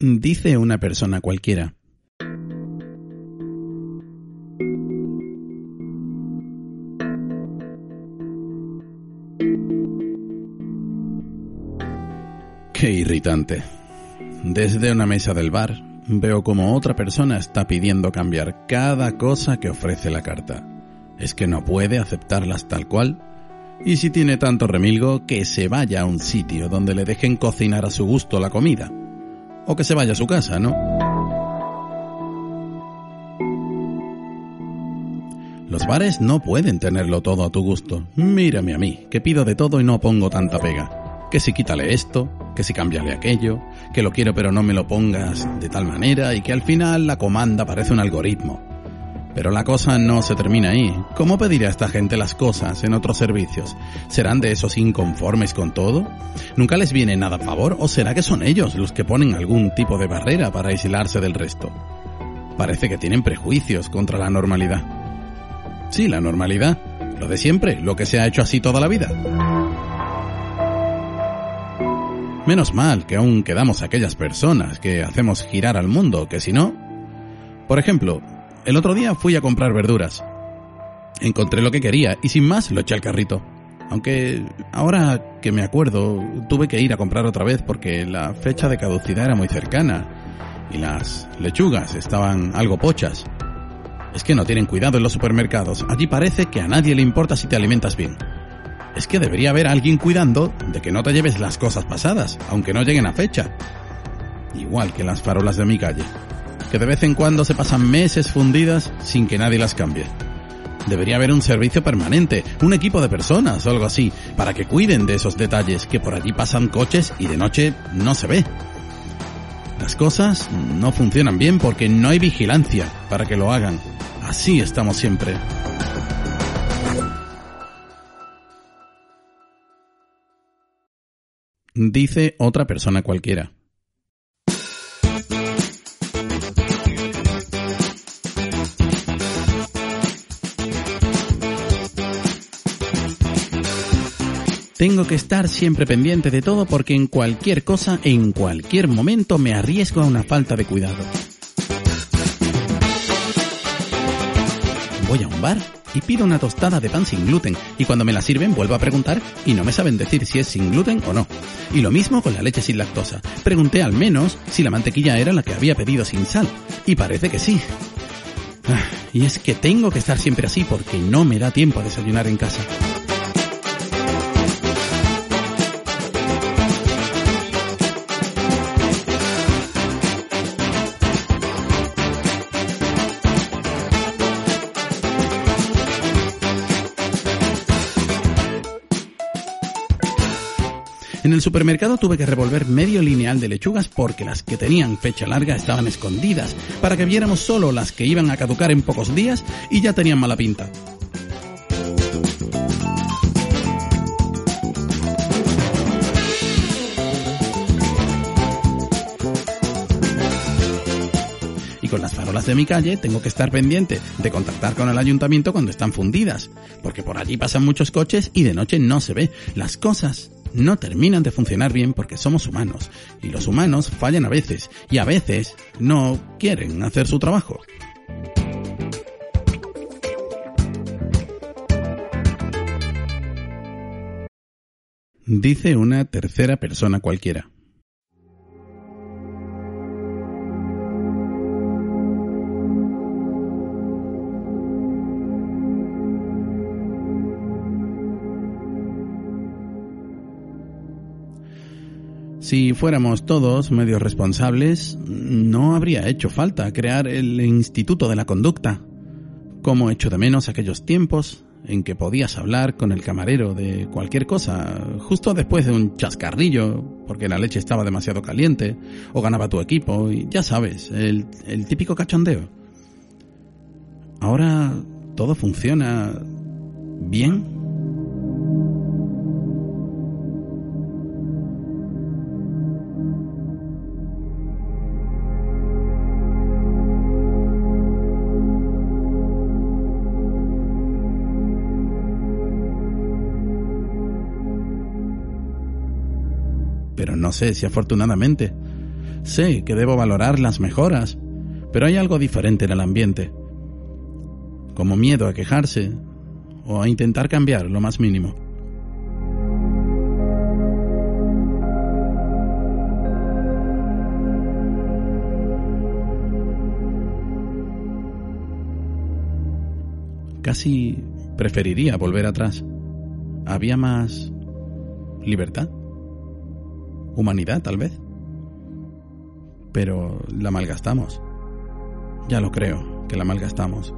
Dice una persona cualquiera. Qué irritante. Desde una mesa del bar veo como otra persona está pidiendo cambiar cada cosa que ofrece la carta. Es que no puede aceptarlas tal cual. Y si tiene tanto remilgo, que se vaya a un sitio donde le dejen cocinar a su gusto la comida. O que se vaya a su casa, ¿no? Los bares no pueden tenerlo todo a tu gusto. Mírame a mí, que pido de todo y no pongo tanta pega. Que si quítale esto, que si cámbiale aquello, que lo quiero pero no me lo pongas de tal manera y que al final la comanda parece un algoritmo. Pero la cosa no se termina ahí. ¿Cómo pediré a esta gente las cosas en otros servicios? ¿Serán de esos inconformes con todo? ¿Nunca les viene nada a favor o será que son ellos los que ponen algún tipo de barrera para aislarse del resto? Parece que tienen prejuicios contra la normalidad. Sí, la normalidad. Lo de siempre, lo que se ha hecho así toda la vida. Menos mal que aún quedamos aquellas personas que hacemos girar al mundo, que si no... Por ejemplo, el otro día fui a comprar verduras. Encontré lo que quería y sin más lo eché al carrito. Aunque ahora que me acuerdo, tuve que ir a comprar otra vez porque la fecha de caducidad era muy cercana y las lechugas estaban algo pochas. Es que no tienen cuidado en los supermercados. Allí parece que a nadie le importa si te alimentas bien. Es que debería haber alguien cuidando de que no te lleves las cosas pasadas, aunque no lleguen a fecha. Igual que las farolas de mi calle, que de vez en cuando se pasan meses fundidas sin que nadie las cambie. Debería haber un servicio permanente, un equipo de personas o algo así, para que cuiden de esos detalles, que por allí pasan coches y de noche no se ve. Las cosas no funcionan bien porque no hay vigilancia para que lo hagan. Así estamos siempre. Dice otra persona cualquiera. Tengo que estar siempre pendiente de todo porque en cualquier cosa, en cualquier momento me arriesgo a una falta de cuidado. Voy a un bar y pido una tostada de pan sin gluten y cuando me la sirven vuelvo a preguntar y no me saben decir si es sin gluten o no. Y lo mismo con la leche sin lactosa. Pregunté al menos si la mantequilla era la que había pedido sin sal y parece que sí. Ah, y es que tengo que estar siempre así porque no me da tiempo a desayunar en casa. En el supermercado tuve que revolver medio lineal de lechugas porque las que tenían fecha larga estaban escondidas, para que viéramos solo las que iban a caducar en pocos días y ya tenían mala pinta. Y con las farolas de mi calle tengo que estar pendiente de contactar con el ayuntamiento cuando están fundidas, porque por allí pasan muchos coches y de noche no se ve. Las cosas no terminan de funcionar bien porque somos humanos y los humanos fallan a veces y a veces no quieren hacer su trabajo. Dice una tercera persona cualquiera. Si fuéramos todos medios responsables, no habría hecho falta crear el Instituto de la Conducta. Como echo de menos aquellos tiempos en que podías hablar con el camarero de cualquier cosa, justo después de un chascarrillo, porque la leche estaba demasiado caliente, o ganaba tu equipo, y ya sabes, el, el típico cachondeo. Ahora todo funciona bien pero no sé si afortunadamente. Sé que debo valorar las mejoras, pero hay algo diferente en el ambiente. Como miedo a quejarse o a intentar cambiar lo más mínimo. Casi preferiría volver atrás. Había más libertad, humanidad tal vez. Pero la malgastamos. Ya lo creo, que la malgastamos.